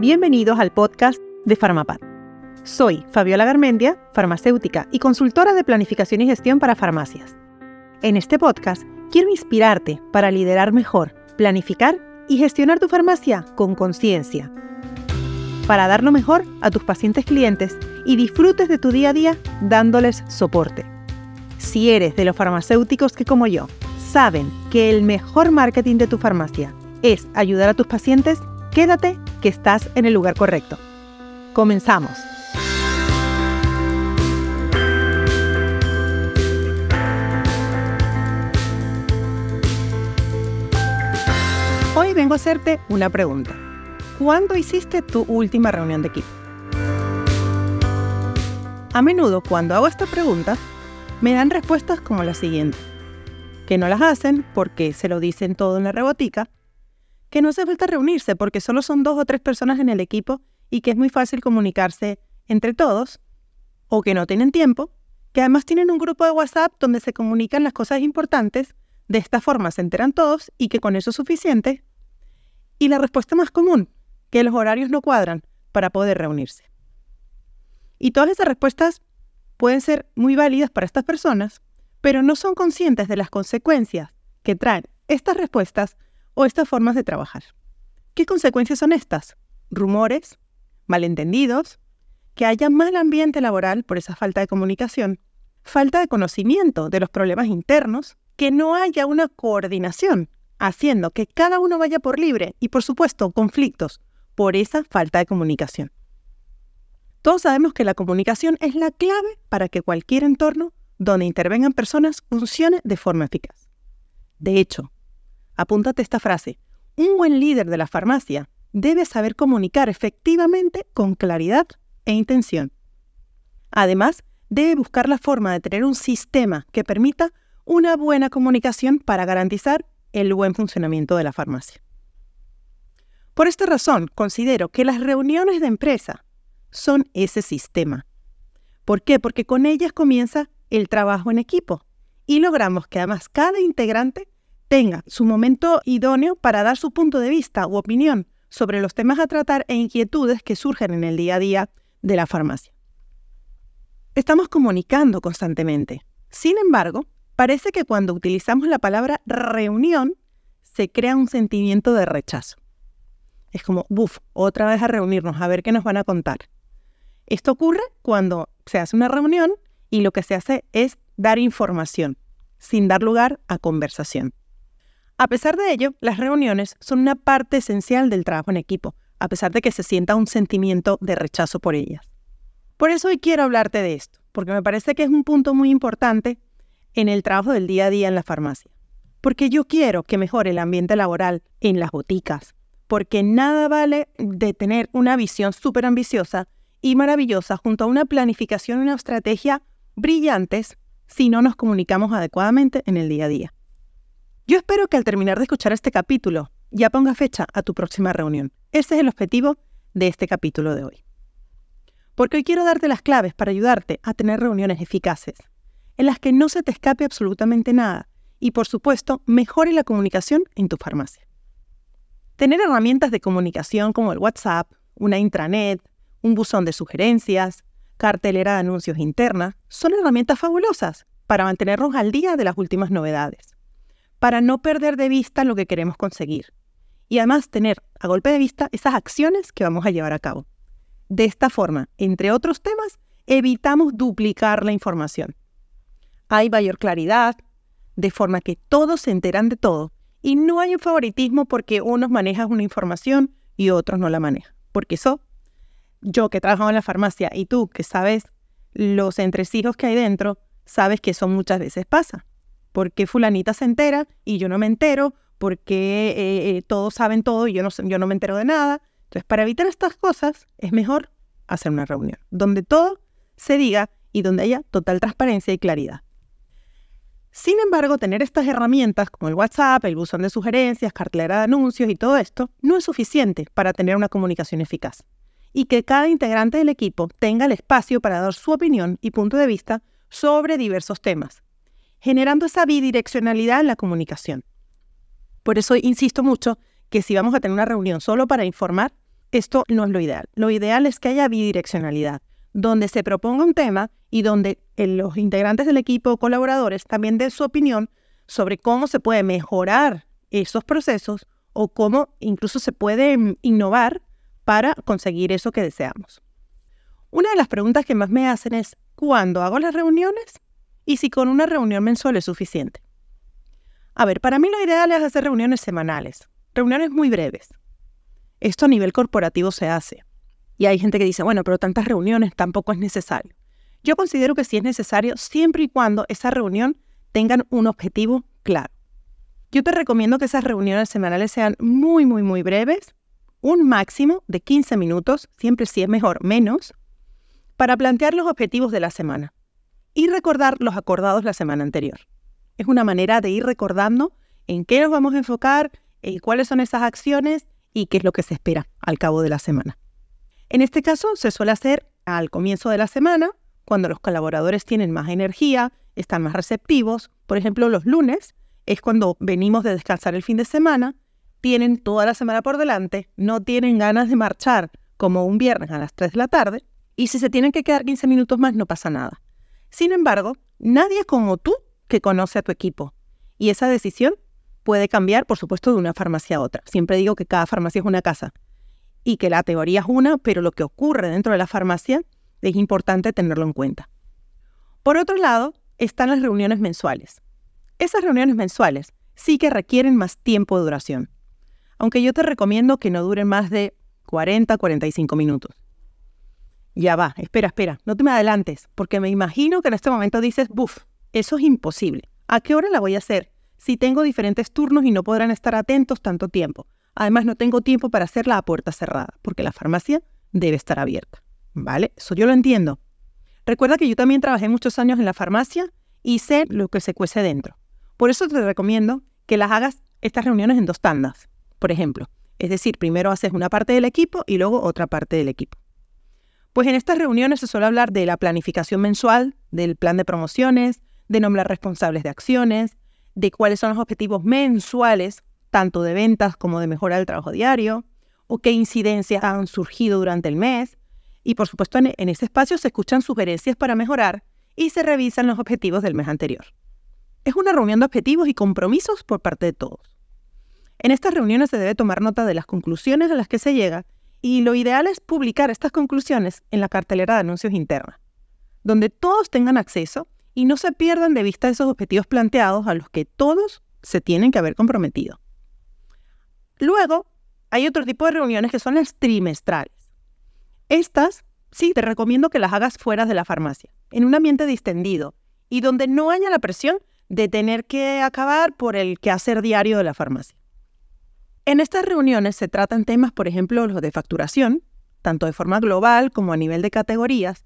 Bienvenidos al podcast de Farmapad. Soy Fabiola Garmendia, farmacéutica y consultora de planificación y gestión para farmacias. En este podcast quiero inspirarte para liderar mejor, planificar y gestionar tu farmacia con conciencia. Para dar lo mejor a tus pacientes clientes y disfrutes de tu día a día dándoles soporte. Si eres de los farmacéuticos que como yo saben que el mejor marketing de tu farmacia es ayudar a tus pacientes, quédate que estás en el lugar correcto. Comenzamos. Hoy vengo a hacerte una pregunta. ¿Cuándo hiciste tu última reunión de equipo? A menudo cuando hago esta pregunta, me dan respuestas como la siguiente. Que no las hacen porque se lo dicen todo en la rebotica que no hace falta reunirse porque solo son dos o tres personas en el equipo y que es muy fácil comunicarse entre todos, o que no tienen tiempo, que además tienen un grupo de WhatsApp donde se comunican las cosas importantes, de esta forma se enteran todos y que con eso es suficiente. Y la respuesta más común, que los horarios no cuadran para poder reunirse. Y todas esas respuestas pueden ser muy válidas para estas personas, pero no son conscientes de las consecuencias que traen estas respuestas o estas formas de trabajar. ¿Qué consecuencias son estas? Rumores, malentendidos, que haya mal ambiente laboral por esa falta de comunicación, falta de conocimiento de los problemas internos, que no haya una coordinación, haciendo que cada uno vaya por libre y por supuesto conflictos por esa falta de comunicación. Todos sabemos que la comunicación es la clave para que cualquier entorno donde intervengan personas funcione de forma eficaz. De hecho, Apúntate esta frase. Un buen líder de la farmacia debe saber comunicar efectivamente con claridad e intención. Además, debe buscar la forma de tener un sistema que permita una buena comunicación para garantizar el buen funcionamiento de la farmacia. Por esta razón, considero que las reuniones de empresa son ese sistema. ¿Por qué? Porque con ellas comienza el trabajo en equipo y logramos que además cada integrante tenga su momento idóneo para dar su punto de vista u opinión sobre los temas a tratar e inquietudes que surgen en el día a día de la farmacia. Estamos comunicando constantemente. Sin embargo, parece que cuando utilizamos la palabra reunión, se crea un sentimiento de rechazo. Es como, buf, otra vez a reunirnos, a ver qué nos van a contar. Esto ocurre cuando se hace una reunión y lo que se hace es dar información, sin dar lugar a conversación. A pesar de ello, las reuniones son una parte esencial del trabajo en equipo, a pesar de que se sienta un sentimiento de rechazo por ellas. Por eso hoy quiero hablarte de esto, porque me parece que es un punto muy importante en el trabajo del día a día en la farmacia. Porque yo quiero que mejore el ambiente laboral en las boticas, porque nada vale de tener una visión súper ambiciosa y maravillosa junto a una planificación y una estrategia brillantes si no nos comunicamos adecuadamente en el día a día. Yo espero que al terminar de escuchar este capítulo ya ponga fecha a tu próxima reunión. Ese es el objetivo de este capítulo de hoy. Porque hoy quiero darte las claves para ayudarte a tener reuniones eficaces, en las que no se te escape absolutamente nada y por supuesto mejore la comunicación en tu farmacia. Tener herramientas de comunicación como el WhatsApp, una intranet, un buzón de sugerencias, cartelera de anuncios interna, son herramientas fabulosas para mantenernos al día de las últimas novedades para no perder de vista lo que queremos conseguir. Y además tener a golpe de vista esas acciones que vamos a llevar a cabo. De esta forma, entre otros temas, evitamos duplicar la información. Hay mayor claridad, de forma que todos se enteran de todo y no hay un favoritismo porque unos manejan una información y otros no la manejan. Porque eso, yo que trabajo en la farmacia y tú que sabes los entresijos que hay dentro, sabes que eso muchas veces pasa. ¿Por qué fulanita se entera y yo no me entero? ¿Por qué eh, eh, todos saben todo y yo no, yo no me entero de nada? Entonces, para evitar estas cosas, es mejor hacer una reunión donde todo se diga y donde haya total transparencia y claridad. Sin embargo, tener estas herramientas como el WhatsApp, el buzón de sugerencias, cartelera de anuncios y todo esto no es suficiente para tener una comunicación eficaz. Y que cada integrante del equipo tenga el espacio para dar su opinión y punto de vista sobre diversos temas, generando esa bidireccionalidad en la comunicación. Por eso insisto mucho que si vamos a tener una reunión solo para informar, esto no es lo ideal. Lo ideal es que haya bidireccionalidad, donde se proponga un tema y donde eh, los integrantes del equipo o colaboradores también den su opinión sobre cómo se puede mejorar esos procesos o cómo incluso se puede mm, innovar para conseguir eso que deseamos. Una de las preguntas que más me hacen es, ¿cuándo hago las reuniones? Y si con una reunión mensual es suficiente. A ver, para mí lo ideal es hacer reuniones semanales, reuniones muy breves. Esto a nivel corporativo se hace. Y hay gente que dice, bueno, pero tantas reuniones tampoco es necesario. Yo considero que sí es necesario siempre y cuando esa reunión tengan un objetivo claro. Yo te recomiendo que esas reuniones semanales sean muy, muy, muy breves, un máximo de 15 minutos, siempre si es mejor menos, para plantear los objetivos de la semana y recordar los acordados la semana anterior. Es una manera de ir recordando en qué nos vamos a enfocar, en cuáles son esas acciones y qué es lo que se espera al cabo de la semana. En este caso se suele hacer al comienzo de la semana, cuando los colaboradores tienen más energía, están más receptivos. Por ejemplo, los lunes es cuando venimos de descansar el fin de semana, tienen toda la semana por delante, no tienen ganas de marchar como un viernes a las 3 de la tarde, y si se tienen que quedar 15 minutos más no pasa nada. Sin embargo, nadie como tú que conoce a tu equipo, y esa decisión puede cambiar, por supuesto, de una farmacia a otra. Siempre digo que cada farmacia es una casa y que la teoría es una, pero lo que ocurre dentro de la farmacia es importante tenerlo en cuenta. Por otro lado, están las reuniones mensuales. Esas reuniones mensuales sí que requieren más tiempo de duración, aunque yo te recomiendo que no duren más de 40 45 minutos. Ya va, espera, espera, no te me adelantes, porque me imagino que en este momento dices, buf, eso es imposible. ¿A qué hora la voy a hacer? Si tengo diferentes turnos y no podrán estar atentos tanto tiempo. Además, no tengo tiempo para hacerla a puerta cerrada, porque la farmacia debe estar abierta. ¿Vale? Eso yo lo entiendo. Recuerda que yo también trabajé muchos años en la farmacia y sé lo que se cuece dentro. Por eso te recomiendo que las hagas estas reuniones en dos tandas, por ejemplo. Es decir, primero haces una parte del equipo y luego otra parte del equipo. Pues en estas reuniones se suele hablar de la planificación mensual, del plan de promociones, de nombrar responsables de acciones, de cuáles son los objetivos mensuales, tanto de ventas como de mejorar el trabajo diario, o qué incidencias han surgido durante el mes, y por supuesto en, en ese espacio se escuchan sugerencias para mejorar y se revisan los objetivos del mes anterior. Es una reunión de objetivos y compromisos por parte de todos. En estas reuniones se debe tomar nota de las conclusiones a las que se llega y lo ideal es publicar estas conclusiones en la cartelera de anuncios interna, donde todos tengan acceso y no se pierdan de vista esos objetivos planteados a los que todos se tienen que haber comprometido. Luego, hay otro tipo de reuniones que son las trimestrales. Estas, sí, te recomiendo que las hagas fuera de la farmacia, en un ambiente distendido y donde no haya la presión de tener que acabar por el quehacer diario de la farmacia. En estas reuniones se tratan temas, por ejemplo, los de facturación, tanto de forma global como a nivel de categorías.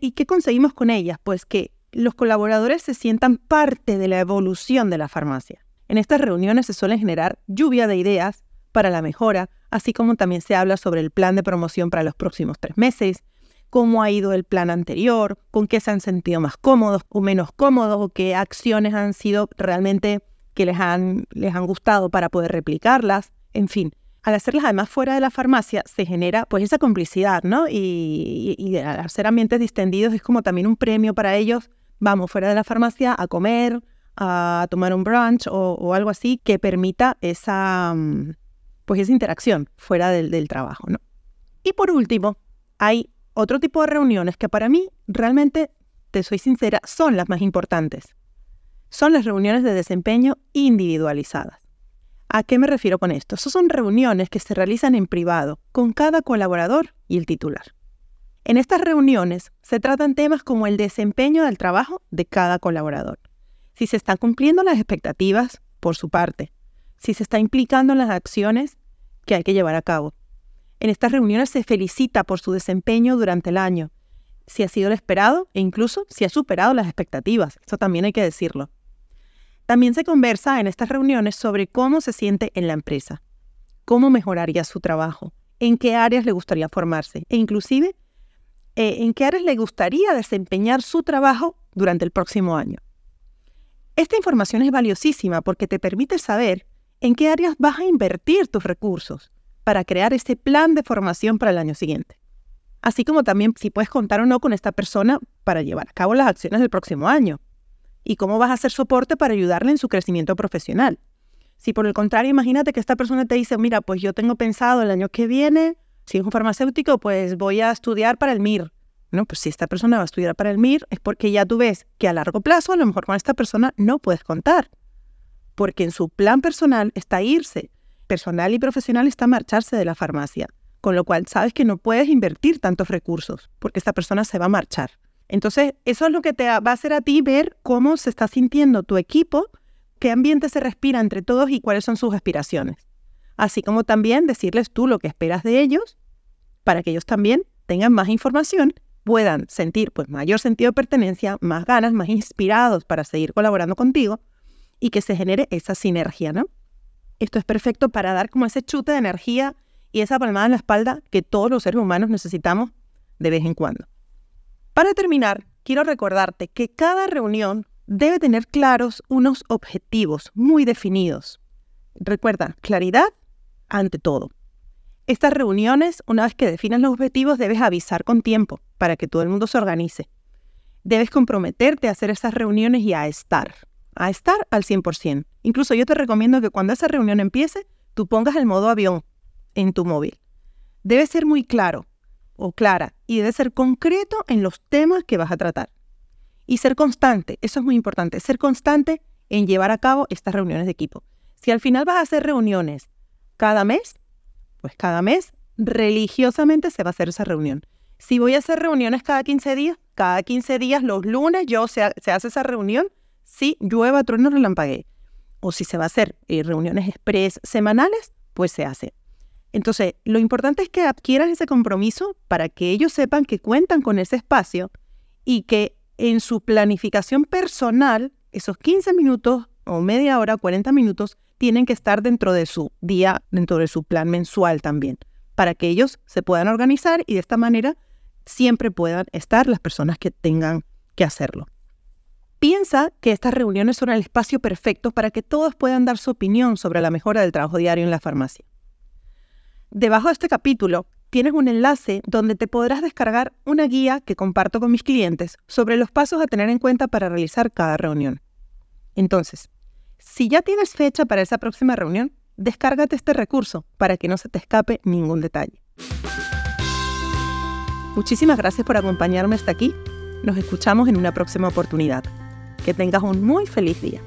¿Y qué conseguimos con ellas? Pues que los colaboradores se sientan parte de la evolución de la farmacia. En estas reuniones se suele generar lluvia de ideas para la mejora, así como también se habla sobre el plan de promoción para los próximos tres meses, cómo ha ido el plan anterior, con qué se han sentido más cómodos o menos cómodos, o qué acciones han sido realmente que les han, les han gustado para poder replicarlas, en fin. Al hacerlas además fuera de la farmacia se genera pues esa complicidad, ¿no? Y, al hacer ambientes distendidos es como también un premio para ellos, vamos fuera de la farmacia a comer, a tomar un brunch o, algo así que permita esa, pues esa interacción fuera del, trabajo, ¿no? Y por último, hay otro tipo de reuniones que para mí realmente, te soy sincera, son las más importantes. Son las reuniones de desempeño individualizadas. ¿A qué me refiero con esto? son reuniones que se realizan en privado con cada colaborador y el titular. En estas reuniones se tratan temas como el desempeño del trabajo de cada colaborador, si se están cumpliendo las expectativas por su parte, si se está implicando en las acciones que hay que llevar a cabo. En estas reuniones se felicita por su desempeño durante el año, si ha sido lo esperado e incluso si ha superado las expectativas. Esto también hay que decirlo. También se conversa en estas reuniones sobre cómo se siente en la empresa, cómo mejoraría su trabajo, en qué áreas le gustaría formarse e inclusive eh, en qué áreas le gustaría desempeñar su trabajo durante el próximo año. Esta información es valiosísima porque te permite saber en qué áreas vas a invertir tus recursos para crear ese plan de formación para el año siguiente. Así como también si puedes contar o no con esta persona para llevar a cabo las acciones del próximo año. Y cómo vas a hacer soporte para ayudarle en su crecimiento profesional. Si por el contrario, imagínate que esta persona te dice, mira, pues yo tengo pensado el año que viene, si es un farmacéutico, pues voy a estudiar para el MIR. No, pues si esta persona va a estudiar para el MIR es porque ya tú ves que a largo plazo a lo mejor con esta persona no puedes contar. Porque en su plan personal está irse. Personal y profesional está marcharse de la farmacia. Con lo cual sabes que no puedes invertir tantos recursos porque esta persona se va a marchar. Entonces, eso es lo que te va a hacer a ti ver cómo se está sintiendo tu equipo qué ambiente se respira entre todos y cuáles son sus aspiraciones. Así como también decirles tú lo que esperas de ellos para que ellos también tengan más información, puedan sentir pues mayor sentido de pertenencia, más ganas, más inspirados para seguir colaborando contigo y que se genere esa sinergia, ¿no? Esto es perfecto para dar como ese chute de energía y esa palmada en la espalda que todos los seres humanos necesitamos de vez en cuando. Para terminar, quiero recordarte que cada reunión debe tener claros unos objetivos muy definidos. Recuerda, claridad ante todo. Estas reuniones, una vez que definas los objetivos, debes avisar con tiempo para que todo el mundo se organice. Debes comprometerte a hacer esas reuniones y a estar, a estar al 100%. Incluso yo te recomiendo que cuando esa reunión empiece, tú pongas el modo avión en tu móvil. Debe ser muy claro o clara y debe ser concreto en los temas que vas a tratar. Y ser constante, eso es muy importante, ser constante en llevar a cabo estas reuniones de equipo. Si al final vas a hacer reuniones cada mes, pues cada mes religiosamente se va a hacer esa reunión. Si voy a hacer reuniones cada 15 días, cada 15 días los lunes yo se, hace esa reunión, si llueva, trueno, relampaguee. O si se va a hacer eh, reuniones express semanales, pues se hace. Entonces, lo importante es que adquieras ese compromiso para que ellos sepan que cuentan con ese espacio y que en su planificación personal, esos 15 minutos o media hora, 40 minutos, tienen que estar dentro de su día, dentro de su plan mensual también, para que ellos se puedan organizar y de esta manera siempre puedan estar las personas que tengan que hacerlo. Piensa que estas reuniones son el espacio perfecto para que todos puedan dar su opinión sobre la mejora del trabajo diario en la farmacia. Debajo de este capítulo tienes un enlace donde te podrás descargar una guía que comparto con mis clientes sobre los pasos a tener en cuenta para realizar cada reunión. Entonces, si ya tienes fecha para esa próxima reunión, descárgate este recurso para que no se te escape ningún detalle. Muchísimas gracias por acompañarme hasta aquí. Nos escuchamos en una próxima oportunidad. Que tengas un muy feliz día.